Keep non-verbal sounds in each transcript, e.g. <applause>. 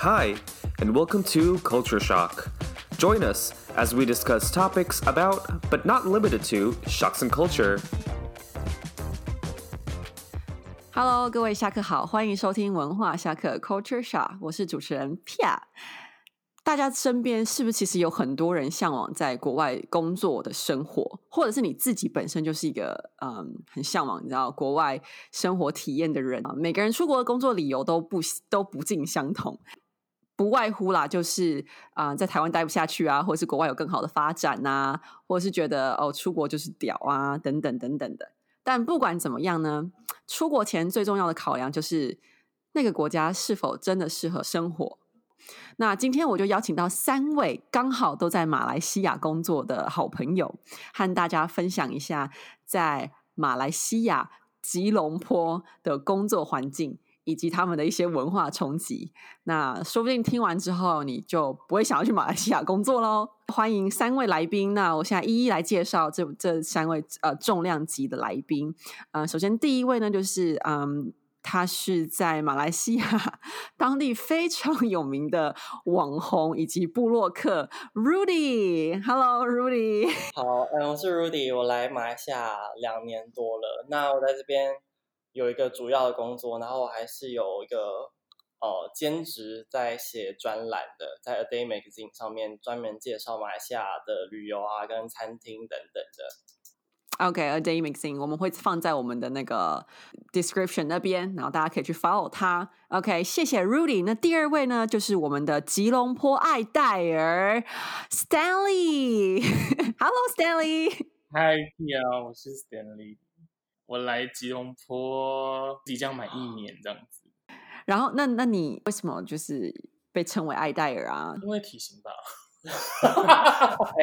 Hi, and welcome to Culture Shock. Join us as we discuss topics about, but not limited to, shocks and culture. Hello，各位下课好，欢迎收听文化下课 Culture Shock，我是主持人 Pia。大家身边是不是其实有很多人向往在国外工作的生活，或者是你自己本身就是一个嗯很向往你知道国外生活体验的人啊？每个人出国的工作理由都不都不尽相同， 不外乎啦，就是啊在台湾待不下去啊，或者是国外有更好的发展呐，或者是觉得哦出国就是屌啊等等等等的。但不管怎么样呢，出国前最重要的考量就是那个国家是否真的适合生活。那今天我就邀请到三位刚好都在马来西亚工作的好朋友，和大家分享一下在马来西亚吉隆坡的工作环境以及他们的一些文化冲击。那说不定听完之后，你就不会想要去马来西亚工作喽。欢迎三位来宾，那我现在一一来介绍这这三位呃重量级的来宾。呃，首先第一位呢，就是嗯。他是在马来西亚 <laughs> 当地非常有名的网红以及布洛克 Rudy。Hello，Rudy。好，嗯，我是 Rudy，我来马来西亚两年多了。那我在这边有一个主要的工作，然后我还是有一个呃兼职在写专栏的，在 A Day Magazine 上面专门介绍马来西亚的旅游啊、跟餐厅等等的。OK，A Day Mixing，我们会放在我们的那个 description 那边，然后大家可以去 follow 他。OK，谢谢 Rudy。那第二位呢，就是我们的吉隆坡爱戴尔 Stanley。<laughs> Hello，Stanley。Hi，你好，我是 Stanley。我来吉隆坡即将满一年这样子。<gasps> 然后，那那你为什么就是被称为爱戴尔啊？因为体型吧。<laughs> 哈哈哈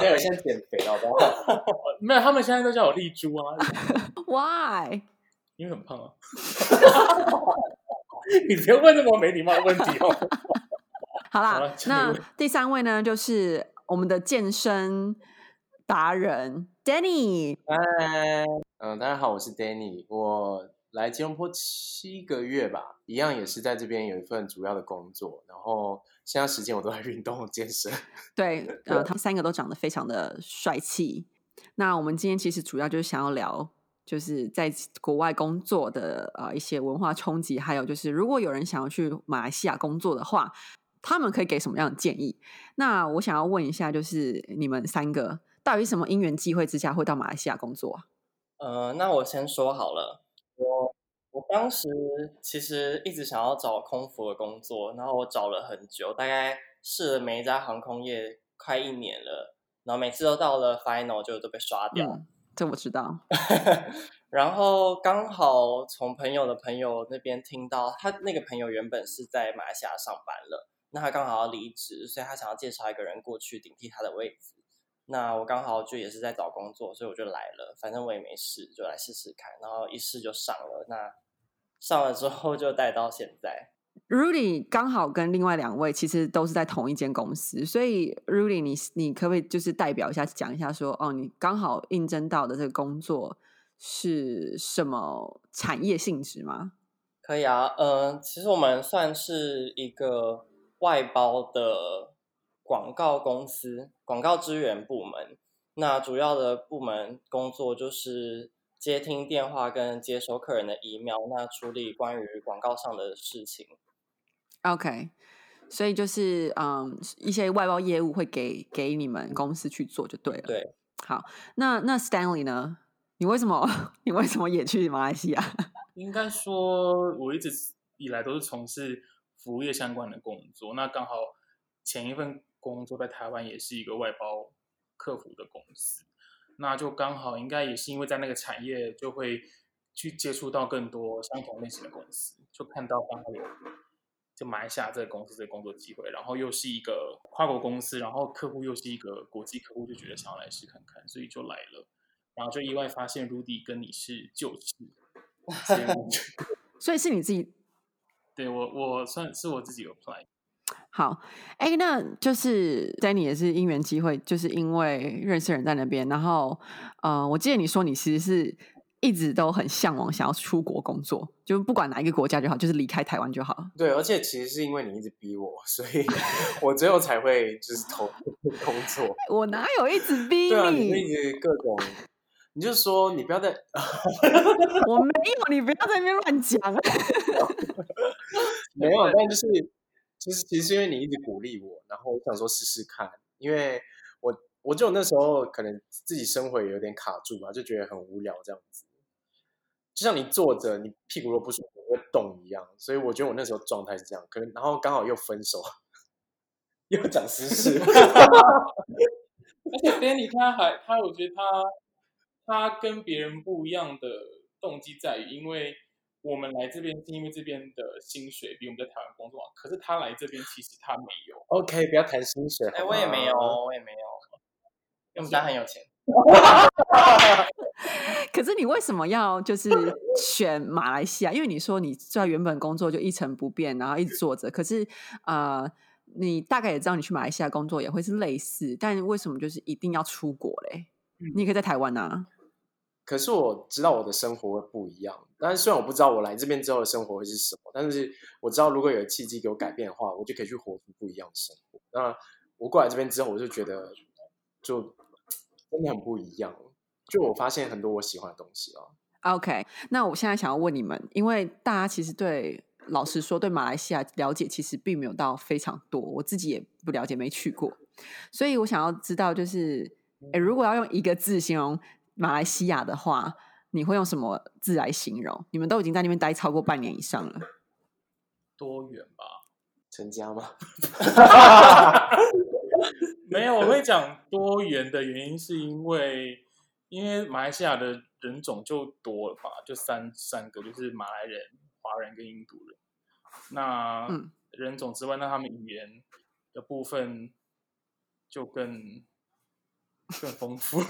没有，现在减肥了，好不好？<laughs> 没有，他们现在都叫我丽珠啊。<laughs> Why？因为很胖啊。你别问那么没礼貌的问题哦。好啦，那第三位呢，就是我们的健身达人 Danny。嗨，嗯，大家好，我是 Danny，我来吉隆坡七个月吧，一样也是在这边有一份主要的工作，然后。现在时间我都在运动健身。<laughs> 对，呃，他们三个都长得非常的帅气。那我们今天其实主要就是想要聊，就是在国外工作的呃一些文化冲击，还有就是如果有人想要去马来西亚工作的话，他们可以给什么样的建议？那我想要问一下，就是你们三个到底什么因缘机会之下会到马来西亚工作啊？呃，那我先说好了，我。我当时其实一直想要找空服的工作，然后我找了很久，大概试了每一家航空业快一年了，然后每次都到了 final 就都被刷掉。这我知道。<laughs> 然后刚好从朋友的朋友那边听到，他那个朋友原本是在马来西亚上班了，那他刚好要离职，所以他想要介绍一个人过去顶替他的位置。那我刚好就也是在找工作，所以我就来了，反正我也没事，就来试试看，然后一试就上了。那上了之后就带到现在。Rudy 刚好跟另外两位其实都是在同一间公司，所以 Rudy 你你可不可以就是代表一下讲一下说哦，你刚好应征到的这个工作是什么产业性质吗？可以啊，嗯，其实我们算是一个外包的广告公司，广告支援部门。那主要的部门工作就是。接听电话跟接收客人的 email，那处理关于广告上的事情。OK，所以就是嗯，一些外包业务会给给你们公司去做就对了。对，好，那那 Stanley 呢？你为什么 <laughs> 你为什么也去马来西亚？<laughs> 应该说，我一直以来都是从事服务业相关的工作。那刚好前一份工作在台湾也是一个外包客服的公司。那就刚好，应该也是因为在那个产业，就会去接触到更多相同类型的公司，就看到刚好有就埋下这个公司这个工作机会，然后又是一个跨国公司，然后客户又是一个国际客户，就觉得想要来试看看，所以就来了，然后就意外发现 Rudy 跟你是旧识，<laughs> 所以是你自己，对我我算是我自己 apply。好，哎，那就是 Danny 也是因缘机会，就是因为认识人在那边，然后，呃，我记得你说你其实是一直都很向往想要出国工作，就不管哪一个国家就好，就是离开台湾就好。对，而且其实是因为你一直逼我，所以 <laughs> 我最后才会就是投工作。我哪有一直逼 <laughs> 对啊，你你？一直各种，你就说你不要再 <laughs> 我没有，你不要在那边乱讲。没有，但就是就是其实因为你一直鼓励我，然后我想说试试看，因为我我就那时候可能自己生活也有点卡住嘛，就觉得很无聊这样子。就像你坐着，你屁股若不舒服会动一样，所以我觉得我那时候状态是这样。可能然后刚好又分手，<laughs> 又讲私事，而且 Danny 他还他，我觉得他他跟别人不一样的动机在于，因为我们来这边是因为这边的薪水比我们在台湾工作好，可是他来这边其实他没有。OK，不要谈薪水。哎、好我也没有，我也没有，因为我们家很有钱。<laughs> 可是你为什么要就是选马来西亚？因为你说你在原本工作就一成不变，然后一直做着。可是呃，你大概也知道你去马来西亚工作也会是类似，但为什么就是一定要出国嘞？你也可以在台湾啊。可是我知道我的生活会不一样，但是虽然我不知道我来这边之后的生活会是什么，但是我知道如果有契机给我改变的话，我就可以去活出不一样的生活。那我过来这边之后，我就觉得就真的很不一样，就我发现很多我喜欢的东西啊。OK，那我现在想要问你们，因为大家其实对老实说对马来西亚了解其实并没有到非常多，我自己也不了解，没去过，所以我想要知道，就是诶如果要用一个字形容马来西亚的话，你会用什么字来形容？你们都已经在那边待超过半年以上了，多远吧？成家吗？<laughs> 没有，我会讲多元的原因是因为，因为马来西亚的人种就多了吧，就三三个，就是马来人、华人跟印度人。那嗯人种之外，那他们语言的部分就更更丰富。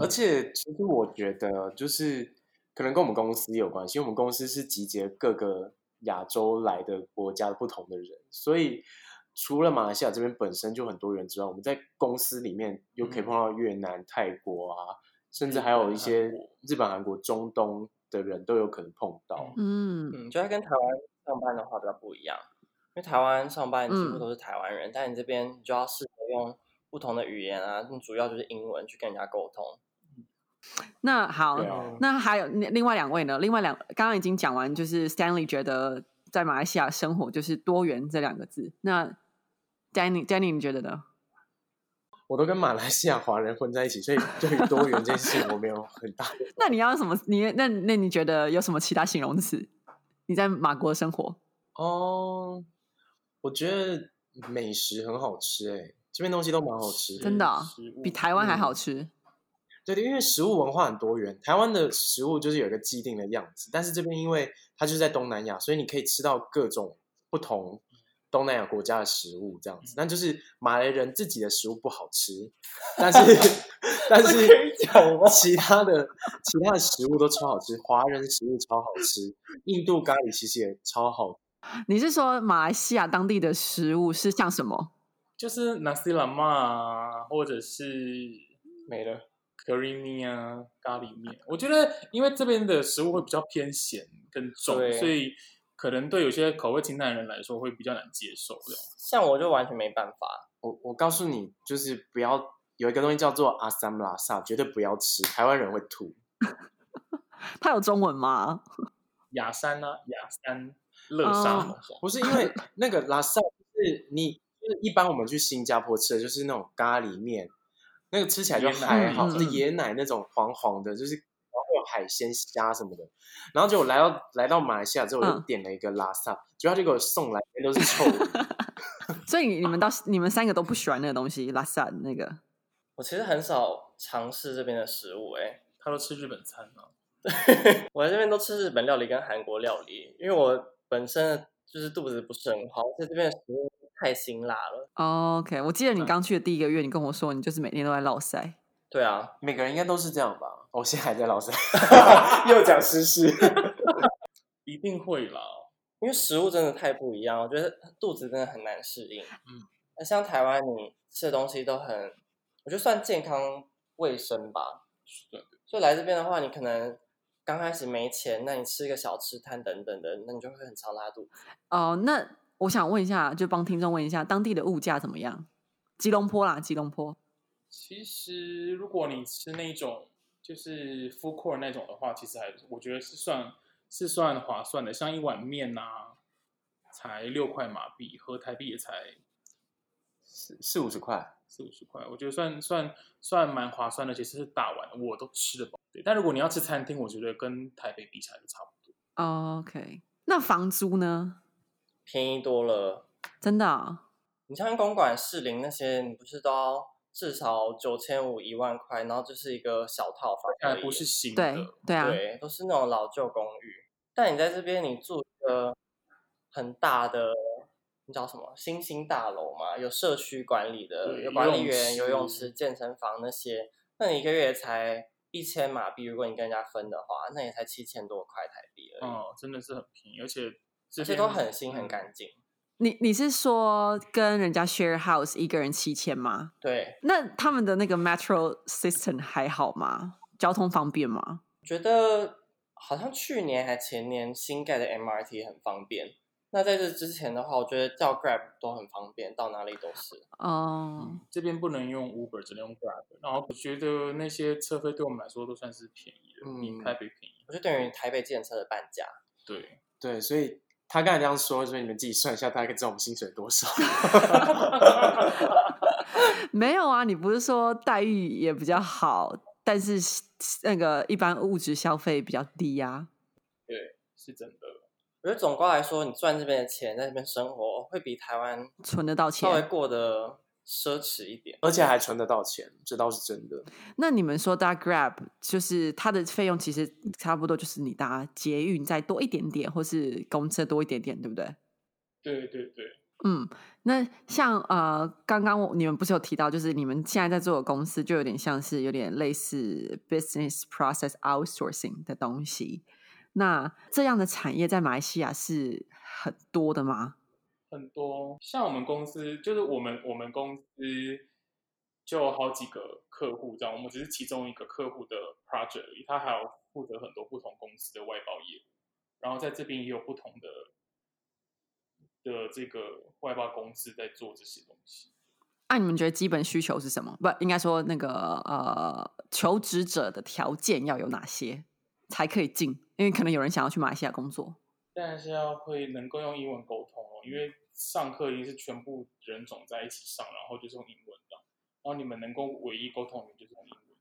而且其实我觉得，就是可能跟我们公司有关系，因为我们公司是集结各个亚洲来的国家不同的人，所以除了马来西亚这边本身就很多元之外，我们在公司里面又可以碰到越南、泰国啊，甚至还有一些日本韩国中东的人都有可能碰到。嗯嗯，就会跟台湾上班的话比较不一样，因为台湾上班几乎嗯都是台湾人，但你这边你就要试着用不同的语言啊，你主要就是英文去跟人家沟通。那好，啊那还有另另外两位呢？另外两刚刚已经讲完，就是 Stanley 觉得在马来西亚生活就是多元这两个字。那 Danny Danny 你觉得呢？我都跟马来西亚华人混在一起，所以对于多元这件事情我没有很大。<laughs> 那你要什么？你那那你觉得有什么其他形容词？你在马国生活，哦，我觉得美食很好吃哎、这边东西都蛮好吃。真的比台湾还好嗯吃。对对，因为食物文化很多元，台湾的食物就是有一个既定的样子，但是这边因为它就是在东南亚，所以你可以吃到各种不同东南亚国家的食物这样子。但就是马来人自己的食物不好吃，但是 <laughs> 但是其他的其他的食物都超好吃，华人食物超好吃，印度咖喱其实也超好。你是说马来西亚当地的食物是像什么？就是 nasi lemak 啊，或者是没了，面啊、咖喱面。我觉得，因为这边的食物会比较偏咸跟重，所以可能对有些口味清淡的人来说会比较难接受。这样像我就完全没办法，我我告诉你，就是不要有一个东西叫做阿萨姆拉萨，绝对不要吃，台湾人会吐。<laughs> 它有中文吗？<laughs> 雅山啊，雅山、乐沙不是因为那个拉萨，就是你就是一般我们去新加坡吃的就是那种咖喱面，那个吃起来就还好，就是椰奶那种黄黄的，就是然后有海鲜虾什么的。然后结果来到来到马来西亚之后，我就嗯点了一个拉萨，结果他就给我送来，都是臭的。<laughs> 所以你们到你们三个都不喜欢那个东西，拉萨那个。我其实很少尝试这边的食物、欸，他都吃日本餐啊。<laughs> 我在这边都吃日本料理跟韩国料理，因为我本身就是肚子不是很好，所以这边的食物太辛辣了。OK，我记得你嗯刚去的第一个月，你跟我说你就是每天都在落塞。对啊，每个人应该都是这样吧？我现在还在老师，<laughs> 又讲私事。<laughs> 一定会啦，因为食物真的太不一样，我觉得肚子真的很难适应。嗯，那像台湾你吃的东西都很，我觉得算健康卫生吧。是的，所以来这边的话，你可能刚开始没钱，那你吃个小吃摊等等的，那你就会很常拉肚子。哦、那我想问一下，就帮听众问一下，当地的物价怎么样？吉隆坡啦，吉隆坡。其实如果你吃那种就是 food court 那种的话，其实还我觉得是算是算划算的，像一碗面啊，才六块马币，合台币也才四四五十块，四五十块，我觉得算算算蛮划算的，其实是大碗的，我都吃得饱。对，但如果你要吃餐厅，我觉得跟台北比起来就差不多。哦 OK，那房租呢？便宜多了。真的啊、你像公馆、士林那些，你不是都要至少九千五、一万块，然后就是一个小套房还不是新的，对对啊，对，都是那种老旧公寓。但你在这边，你住一个很大的，你叫什么新兴大楼嘛？有社区管理的，有管理员、游泳池池、健身房那些，那你一个月才一千马币，如果你跟人家分的话，那也才七千多块台币而已，哦，真的是很便宜，而且这而且边都很新很嗯干净。你你是说跟人家 share house 一个人七千吗？对，那他们的那个 metro system 还好吗？交通方便吗？觉得好像去年还前年新盖的 MRT 很方便。那在这之前的话，我觉得叫 Grab 都很方便，到哪里都是。哦、这边不能用 Uber，只能用 Grab。然后我觉得那些车费对我们来说都算是便宜的，比嗯台北便宜。我就等于台北建车的半价。对，对，所以他刚才这样说，所以你们自己算一下，大概知道我们薪水多少。<laughs> 没有啊，你不是说待遇也比较好，但是那个一般物质消费比较低呀、对，是真的。我觉得总括来说，你赚这边的钱，在这边生活会比台湾存得到钱。稍微过得奢侈一点。而且还存得到钱，这倒是真的。那你们说搭 Grab 就是它的费用其实差不多就是你搭捷运再多一点点，或是公车多一点点，对不对？对对对，嗯，那像呃，刚刚你们不是有提到，就是你们现在在做的公司就有点像是有点类似 business process outsourcing 的东西。那这样的产业在马来西亚是很多的吗？很多像我们公司，就是我们我们公司就有好几个客户，这样我们只是其中一个客户的 project 里，他还有负责很多不同公司的外包业务，然后在这边也有不同的的这个外包公司在做这些东西。那、你们觉得基本需求是什么？不，应该说那个呃，求职者的条件要有哪些才可以进？因为可能有人想要去马来西亚工作。但是要会能够用英文沟通哦，因为上课一定是全部人种在一起上，然后就是用英文的，然后你们能够唯一沟通的就是用英文。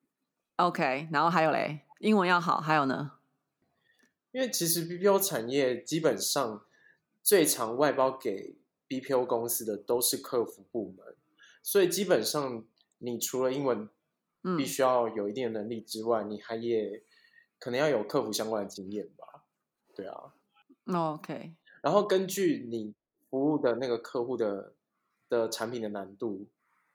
OK，然后还有嘞，英文要好，还有呢？因为其实 BPO 产业基本上最常外包给 BPO 公司的都是客服部门，所以基本上你除了英文嗯必须要有一定的能力之外，你还也可能要有客服相关的经验吧？对啊，OK，然后根据你服务的那个客户的的产品的难度，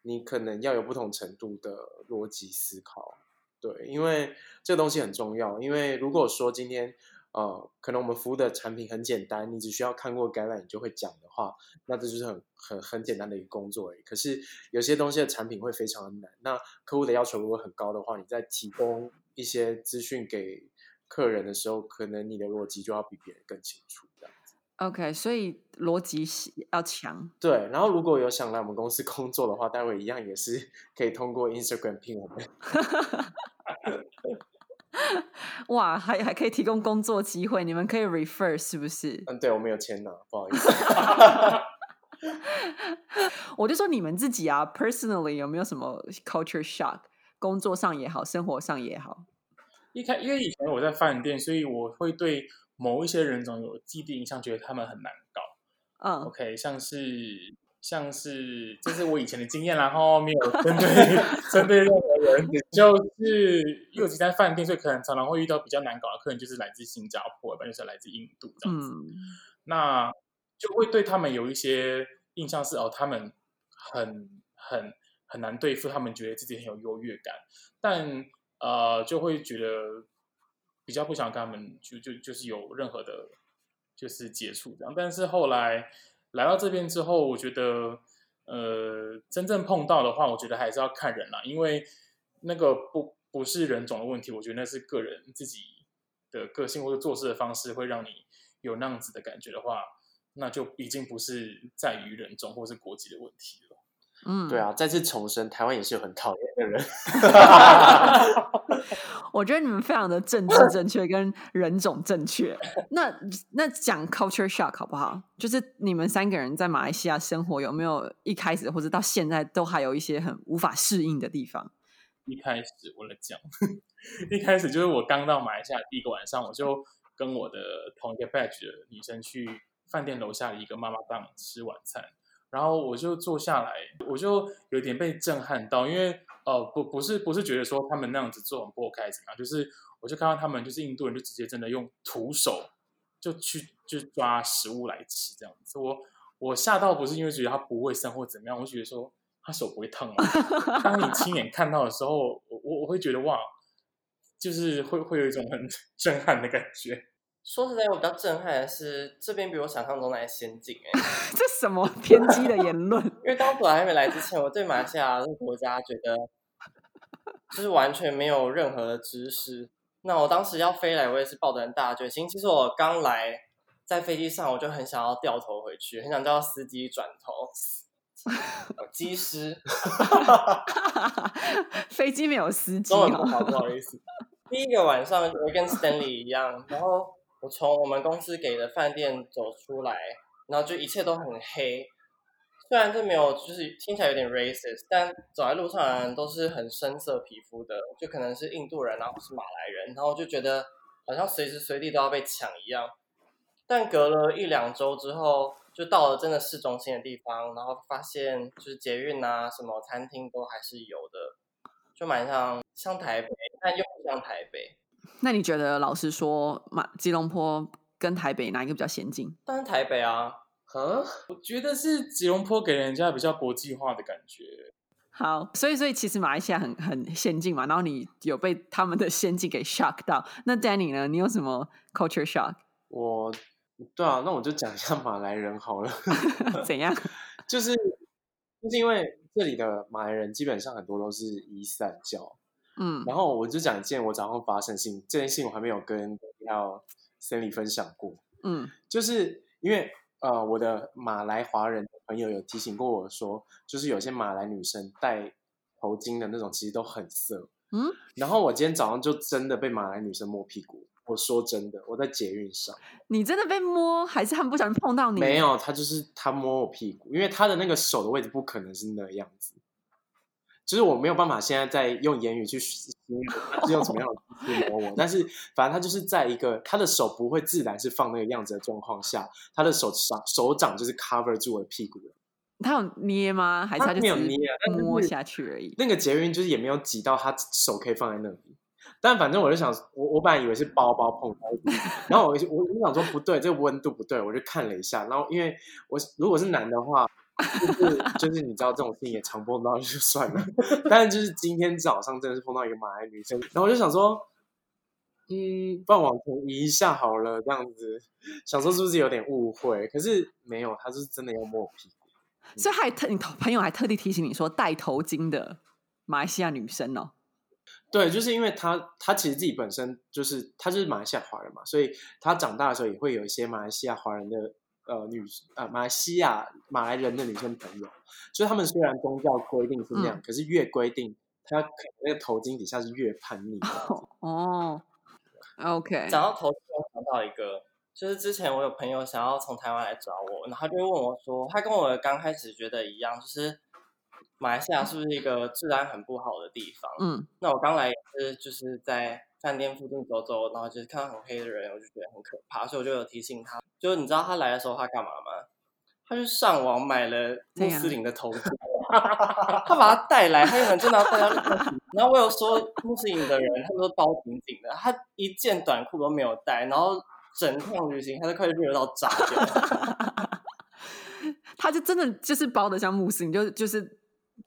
你可能要有不同程度的逻辑思考。对，因为这个东西很重要。因为如果说今天呃，可能我们服务的产品很简单，你只需要看过橄榄你就会讲的话，那这就是很很很简单的一个工作而已。可是有些东西的产品会非常的难，那客户的要求如果很高的话，你在提供一些资讯给客人的时候，可能你的逻辑就要比别人更清楚，OK，所以逻辑是要强。对，然后如果有想来我们公司工作的话，待会一样也是可以通过 Instagram 聘我们。<laughs> 哇，还还可以提供工作机会，你们可以 refer 是不是？嗯，对，我们有签呢，不好意思。<laughs> 我就说你们自己啊，personally 有没有什么 culture shock？工作上也好，生活上也好。一开因为以前我在饭店，所以我会对某一些人种有既定印象，觉得他们很难搞。嗯 OK，像是像是这是我以前的经验，然后没有 <laughs> 针对针对任何人，就是因为我只在饭店，所以可能常常会遇到比较难搞的客人，就是来自新加坡，要不然就是来自印度这样子。嗯那就会对他们有一些印象是哦，他们很很很难对付，他们觉得自己很有优越感，但呃就会觉得比较不想跟他们就就就是有任何的，就是接触这样。但是后来来到这边之后，我觉得呃真正碰到的话，我觉得还是要看人啦，因为那个不不是人种的问题，我觉得那是个人自己的个性或者做事的方式会让你有那样子的感觉的话，那就已经不是在于人种或是国籍的问题了。嗯，对啊，再次重申，台湾也是有很讨厌的人。<laughs> 我觉得你们非常的政治正确跟人种正确。那那讲 culture shock 好不好？就是你们三个人在马来西亚生活，有没有一开始或者到现在都还有一些很无法适应的地方？一开始我来讲，<laughs> 一开始就是我刚到马来西亚第一个晚上，我就跟我的同一个 batch 的女生去饭店楼下的一个妈妈档吃晚餐。然后我就坐下来，我就有点被震撼到，因为呃不不是不是觉得说他们那样子做很不 OK 怎么样，就是我就看到他们就是印度人就直接真的用徒手就去就抓食物来吃这样子，我我吓到不是因为觉得他不卫生或怎么样，我觉得说他手不会烫吗？当你亲眼看到的时候，我我我会觉得哇，就是会会有一种很 <laughs> 震撼的感觉。说实在，我比较震撼的是这边比我想象中的还先进哎、<laughs> 这什么偏激的言论？因为当初我还没来之前，我对马来西亚这个国家觉得 <laughs> 就是完全没有任何的知识。那我当时要飞来，我也是抱着很大的决心。其实我刚来，在飞机上我就很想要掉头回去，很想叫司机转头。呃机师，<laughs> 飞机没有司机哦。中文不好，不好意思。第一个晚上我跟 Stanley 一样，然后我从我们公司给的饭店走出来，然后就一切都很黑。虽然这没有，就是听起来有点 racist，但走在路上的人都是很深色皮肤的，就可能是印度人然后是马来人，然后就觉得好像随时随地都要被抢一样。但隔了一两周之后，就到了真的市中心的地方，然后发现就是捷运啊，什么餐厅都还是有的，就蛮像像台北，但又不像台北。那你觉得，老实说，马吉隆坡跟台北哪一个比较先进？当然台北啊，啊，我觉得是吉隆坡给人家比较国际化的感觉。好，所以所以其实马来西亚很很先进嘛，然后你有被他们的先进给 shock 到。那 Danny 呢？你有什么 culture shock？我对啊，那我就讲一下马来人好了。<laughs> 怎样？就是就是因为这里的马来人基本上很多都是伊斯兰教，嗯。然后我就讲一件我早上发生的事情，这件事情我还没有跟要 Stanley 分享过，嗯。就是因为呃我的马来华人朋友有提醒过我说，就是有些马来女生戴头巾的那种其实都很色，嗯，然后我今天早上就真的被马来女生摸屁股。我说真的，我在捷运上。你真的被摸，还是他们不小心碰到你？没有，他就是他摸我屁股，因为他的那个手的位置不可能是那样子，就是我没有办法现在在用言语去形容他是用什么样的姿势摸我，<laughs> 但是反正他就是在一个他的手不会自然是放那个样子的状况下，他的手掌手掌就是 cover 住我的屁股的，他有捏吗？还是他就是没有捏啊摸下去而已？那个捷运就是也没有挤到他手可以放在那里。但反正我就想，我我本来以为是包包碰到然后我就我就想说不对，这个温度不对，我就看了一下，然后因为我如果是男的话，就是就是你知道这种事情也常碰到就算了，<laughs> 但是就是今天早上真的是碰到一个马来女生，然后我就想说，嗯，不然往前移一下好了，这样子，想说是不是有点误会？可是没有，他是真的要摸我屁股。所以还特你朋友还特地提醒你说，戴头巾的马来西亚女生哦。对，就是因为他他其实自己本身就是他就是马来西亚华人嘛，所以他长大的时候也会有一些马来西亚华人的呃女呃马来西亚马来人的女生朋友，就是他们虽然宗教规定是那样，可是越规定他可能那个头巾底下是越叛逆的。<laughs> 哦，OK，讲到头巾，我想到一个，就是之前我有朋友想要从台湾来找我，然后他就问我说，他跟我刚开始觉得一样，就是马来西亚是不是一个治安很不好的地方？嗯，那我刚来也是就是在饭店附近走走，然后就是看到很黑的人，我就觉得很可怕，所以我就有提醒他。就是你知道他来的时候他干嘛吗？他去上网买了穆斯林的头巾，<laughs> 他把他带来，他原本真的要带到旅行。然后我有说穆斯林的人，他们都包紧紧的，他一件短裤都没有带，然后整趟旅行他都快热到炸掉。<laughs> 他就真的就是包的像穆斯林，就就是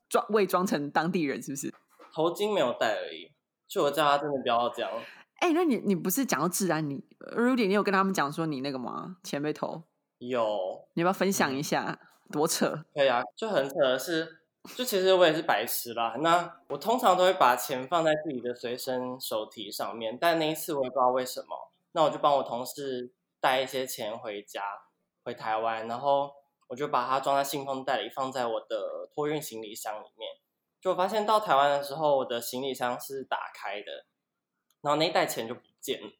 装伪装成当地人，是不是？头巾没有戴而已，就我叫他真的不要这样。哎、那你你不是讲到治安，你 Rudy，你有跟他们讲说你那个吗？钱被偷，有你要不要分享一下？多扯！可以啊，就很扯的是，就其实我也是白痴啦。那我通常都会把钱放在自己的随身手提上面，但那一次我也不知道为什么，那我就帮我同事带一些钱回家，回台湾，然后我就把它装在信封袋里，放在我的托运行李箱里面。就发现到台湾的时候，我的行李箱是打开的，然后那一袋钱就不见了。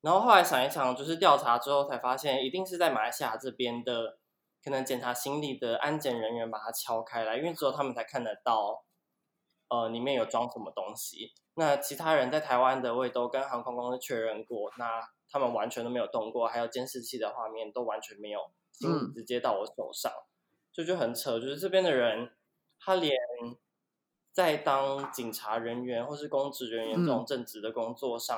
然后后来想一想，就是调查之后才发现，一定是在马来西亚这边的，可能检查行李的安检人员把它敲开来，因为只有他们才看得到，呃，里面有装什么东西。那其他人在台湾的，我也都跟航空公司确认过，那他们完全都没有动过，还有监视器的画面都完全没有，行李直接到我手上，就就很扯，就是这边的人，他连在当警察人员或是公职人员这种正职的工作上。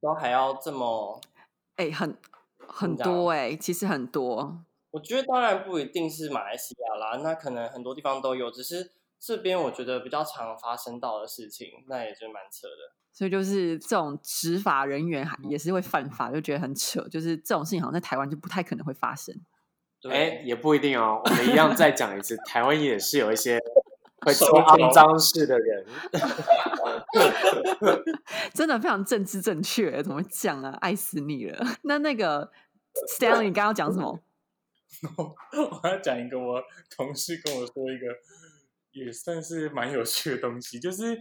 都还要这么，哎，很很多哎，其实很多。我觉得当然不一定是马来西亚啦，那可能很多地方都有，只是这边我觉得比较常发生到的事情，那也就蛮扯的。所以就是这种执法人员还也是会犯法，就觉得很扯。就是这种事情好像在台湾就不太可能会发生。哎，也不一定哦。我们一样再讲一次，<laughs> 台湾也是有一些。会做肮脏事的人，<laughs> 真的非常政治正确，怎么讲啊？爱死你了！那那个 <laughs> Stanley，你刚刚讲什么？我要讲一个，我同事跟我说一个，也算是蛮有趣的东西，就是，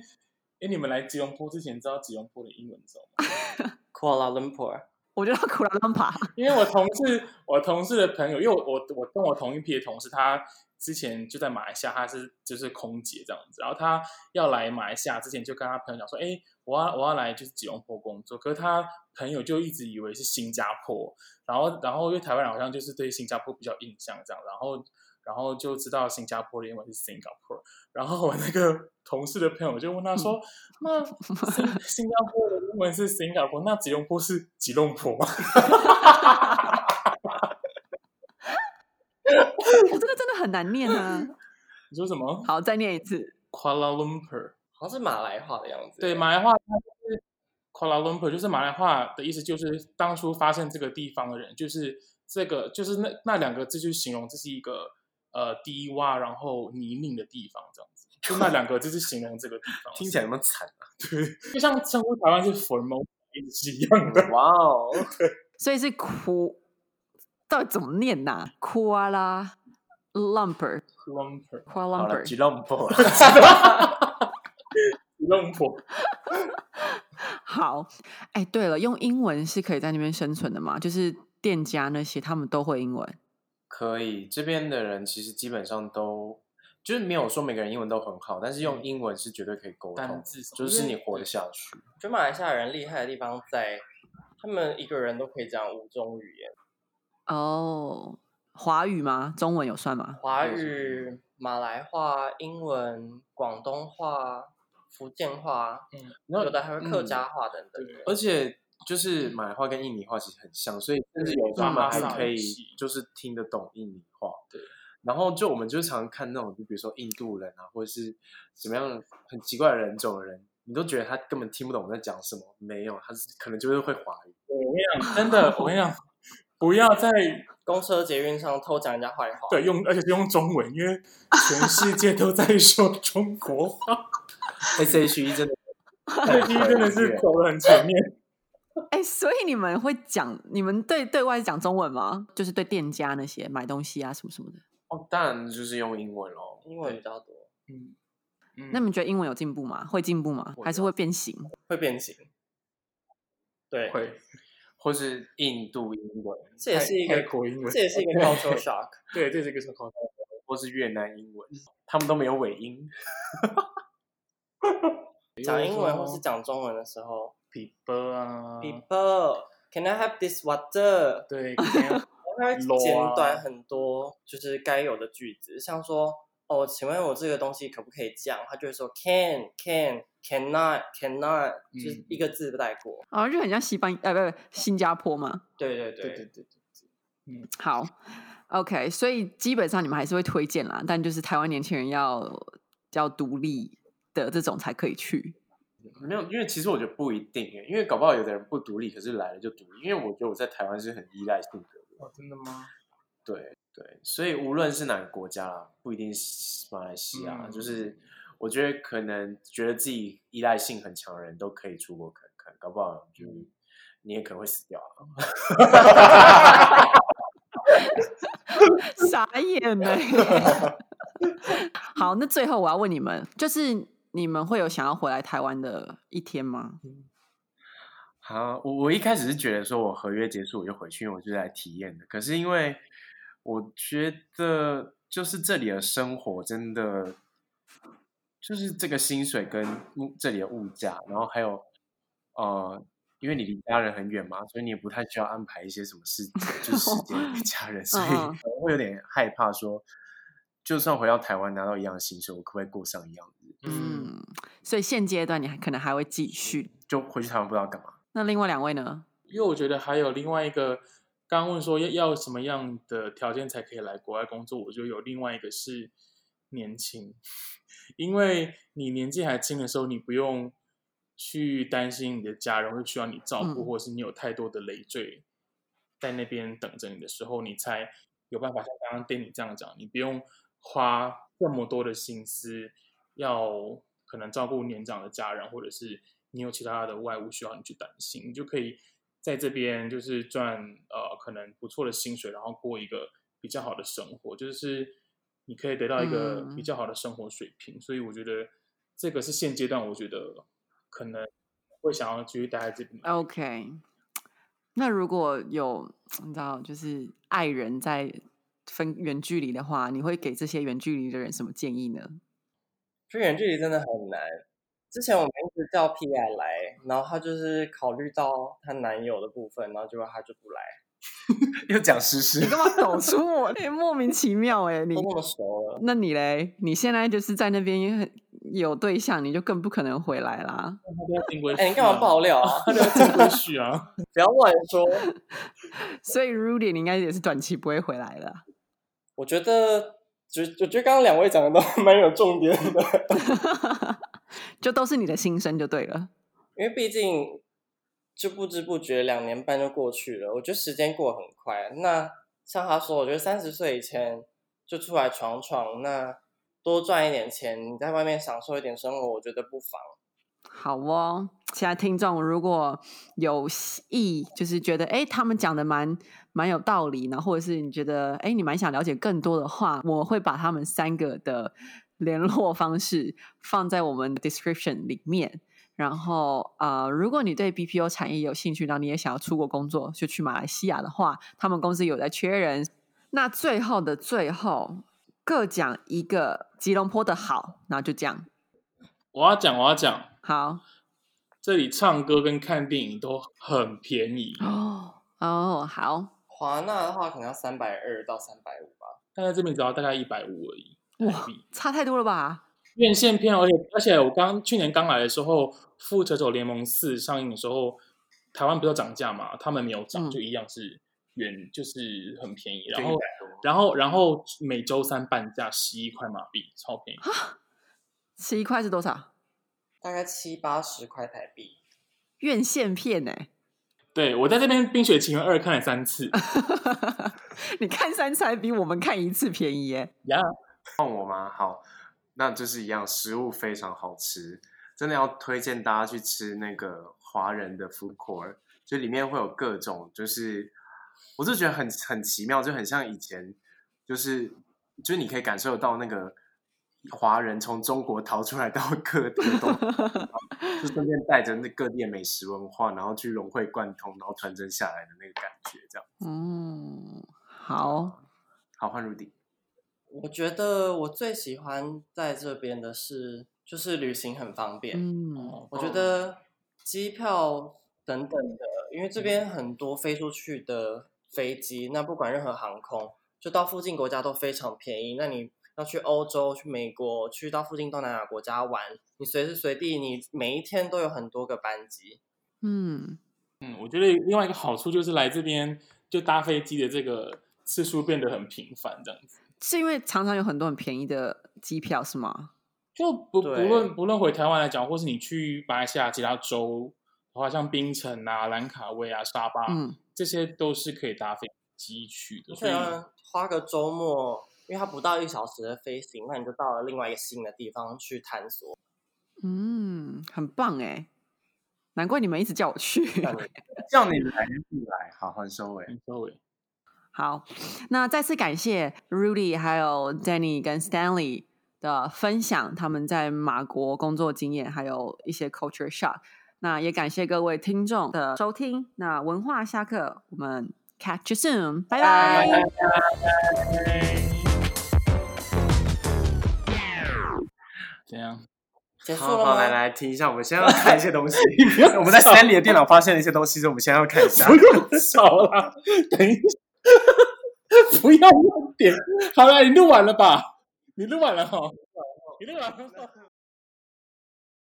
哎，你们来吉隆坡之前知道吉隆坡的英文怎么吗？<laughs> Kuala Lumpur。我觉得 Kuala Lumpur，<laughs> 因为我同事，我同事的朋友，因为我我我跟我同一批的同事，他。之前就在马来西亚，他是就是空姐这样子，然后他要来马来西亚之前，就跟他朋友讲说：“哎，我要我要来就是吉隆坡工作。”可是他朋友就一直以为是新加坡，然后然后因为台湾人好像就是对新加坡比较印象这样，然后然后就知道新加坡的英文是 Singapore，然后我那个 <laughs> 同事的朋友就问他说：“那新 <laughs> 新加坡的英文是 Singapore，那吉隆坡是吉隆坡吗？”我这个真的很难念啊！你说什么？<laughs> 好，再念一次。Kuala Lumpur 好像是马来话的样子。对，马来话它是 Kuala Lumpur，就是马来话的意思，就是当初发现这个地方的人，就是这个，就是那那两个字就形容这是一个呃低洼然后泥泞的地方，这样子。就那两个就是形容这个地方，<laughs> 听起来那么惨啊！对，就像称呼台湾是 Formosa 是一样的。哇哦，所以是苦。到底怎么念呐？Kuala Lumpur，Lumpur，Kuala Lumpur，吉隆坡。<laughs> <laughs> 好，哎，对了，用英文是可以在那边生存的吗？就是店家那些，他们都会英文？可以，这边的人其实基本上都就是没有说每个人英文都很好，但是用英文是绝对可以沟通，就是你活得下去。就马来西亚人厉害的地方在，他们一个人都可以讲五种语言。哦，华语吗？中文有算吗？华语、马来话、英文、广东话、福建话，嗯，有的还会客家话等等。而且就是马来话跟印尼话其实很像，所以甚至有他们还可以就是听得懂印尼话。对。然后就我们就常看那种，就比如说印度人啊，或者是什么样很奇怪的人种的人，你都觉得他根本听不懂我在讲什么。没有，他是可能就是会华语。我跟你讲，真的，我跟你讲。不要在 <laughs> 公车、捷运上偷讲人家坏话。对，用而且是用中文，因为全世界都在说中国话。<laughs> S H E 真的，S H E 真的是走的很前面。哎，所以你们会讲，你们对对外讲中文吗？就是对店家那些买东西啊什么什么的。哦，当然就是用英文喽，英文比较多。嗯嗯，那你们觉得英文有进步吗？会进步吗？还是会变形？会变形。对，会。或是印度英文，这也是一个国英文，<laughs> 这也是一个 cultural shock。对，这是一个 cultural，或是越南英文，他们都没有尾音。<laughs> 讲英文或是讲中文的时候，people 啊，people，can I have this water？对，<laughs> 它会简短很多，就是该有的句子，像说。哦，请问我这个东西可不可以降？他就会说 can can cannot cannot，就是一个字不带过。啊，就很像西班呃，不不，新加坡嘛。对对对对对对。嗯，好，OK，所以基本上你们还是会推荐啦，但就是台湾年轻人要要独立的这种才可以去。没有，因为其实我觉得不一定，因为搞不好有的人不独立，可是来了就独立。因为我觉得我在台湾是很依赖性格的。哦，真的吗？对。对，所以无论是哪个国家啦，不一定是马来西亚，就是我觉得可能觉得自己依赖性很强的人都可以出国看看，搞不好就你也可能会死掉啊。<laughs> 傻眼呢。<laughs> 好，那最后我要问你们，就是你们会有想要回来台湾的一天吗？好，我我一开始是觉得说我合约结束我就回去，因为我就来体验的。可是因为我觉得就是这里的生活真的，就是这个薪水跟物这里的物价，然后还有呃，因为你离家人很远嘛，所以你也不太需要安排一些什么事，就是时间给 <laughs> 家人，所以嗯嗯可能会有点害怕说，就算回到台湾拿到一样的薪水，我可不可以过上一样的日子？嗯，所以现阶段你还可能还会继续。就回去台湾不知道干嘛。那另外两位呢？因为我觉得还有另外一个，刚刚问说要要什么样的条件才可以来国外工作，我觉得有另外一个是年轻，因为你年纪还轻的时候，你不用去担心你的家人会需要你照顾，嗯或者是你有太多的累赘在那边等着你的时候，你才有办法像刚刚 Danny 这样讲，你不用花这么多的心思要可能照顾年长的家人，或者是你有其他的外务需要你去担心，你就可以在这边就是赚呃可能不错的薪水，然后过一个比较好的生活，就是你可以得到一个嗯比较好的生活水平。所以我觉得这个是现阶段我觉得可能会想要继续待在这边。OK，那如果有你知道，就是爱人在分远距离的话，你会给这些远距离的人什么建议呢？就远距离真的很难。之前我们一直叫 P I 来，然后她就是考虑到她男友的部分，然后结果她就不来，<laughs> 又讲实事你，干嘛抖出我？哎 <laughs> 莫名其妙哎、你都那么熟了。那你嘞？你现在就是在那边很有对象，你就更不可能回来啦。他都要 <laughs> 哎，你干嘛爆？料啊？他都要进规矩啊！不要乱说。所以 Rudy 你应该也是短期不会回来了。我觉得，就我觉得刚刚两位讲的都 <laughs> 蛮有重点的，<laughs> 就都是你的心声就对了。因为毕竟就不知不觉两年半就过去了，我觉得时间过得很快。那像他说，我觉得三十岁以前就出来闯闯，那多赚一点钱，你在外面享受一点生活，我觉得不妨。好哦，现在听众如果有意，就是觉得哎，诶他们讲的蛮蛮有道理呢，或者是你觉得哎，诶你蛮想了解更多的话，我会把他们三个的联络方式放在我们的 description 里面。然后呃，如果你对 BPO 产业有兴趣，然后你也想要出国工作，就去马来西亚的话，他们公司有在缺人。那最后的最后，各讲一个吉隆坡的好，然后就这样。我要讲，我要讲，好这里唱歌跟看电影都很便宜，哦哦，好华纳的话可能要三百二到三百五吧。但在这边只要大概一百五而已。哇差太多了吧？院线片，而且而且我刚去年刚来的时候，《复仇者联盟四》上映的时候，台湾不是要涨价嘛？他们没有涨，嗯就一样是原就是很便宜，就然后然后然后每周三半价十一块马币，超便宜。十一块是多少？大概七八十块台币，院线片呢、对我在这边《冰雪奇缘二》看了三次 <laughs> 你看三次还比我们看一次便宜耶！呀换我吗？好，那就是一样，食物非常好吃，真的要推荐大家去吃那个华人的 food court，就里面会有各种，就是我就觉得很很奇妙，就很像以前，就是就是你可以感受到那个华人从中国逃出来到各地都，<laughs> 就顺便带着那各地的美食文化，然后去融会贯通，然后传承下来的那个感觉，这样。嗯，好，好，换入地。我觉得我最喜欢在这边的是，就是旅行很方便。嗯我觉得机票等等的，因为这边很多飞出去的飞机，那不管任何航空，就到附近国家都非常便宜。那你要去欧洲、去美国、去到附近东南亚国家玩，你随时随地，你每一天都有很多个班机。嗯，嗯，我觉得另外一个好处就是来这边就搭飞机的这个次数变得很频繁，这样子。是因为常常有很多很便宜的机票是吗？就不不对论不论回台湾来讲，或是你去马来西亚其他州的话，像槟城啊、兰卡威啊、沙巴，嗯，这些都是可以搭飞机去的。所以花个周末，因为它不到一小时的飞行，那你就到了另外一个新的地方去探索。嗯，很棒哎。难怪你们一直叫我去。<laughs> 叫你来就来，好很收尾。收尾。好，那再次感谢 Rudy 还有 Danny 跟 Stanley 的分享，他们在马国工作经验，还有一些 culture shock。那也感谢各位听众的收听。那文化下课，我们 catch you soon，拜拜。怎样？结束好好，来来听一下，我们现在要看一些东西。<laughs> 我们在 Stanley 的电脑发现了一些东西，所以我们现在要看一下。不用少了，等一下，<laughs> 不要乱点。好了，你录完了吧？你录完了哈？你录完了。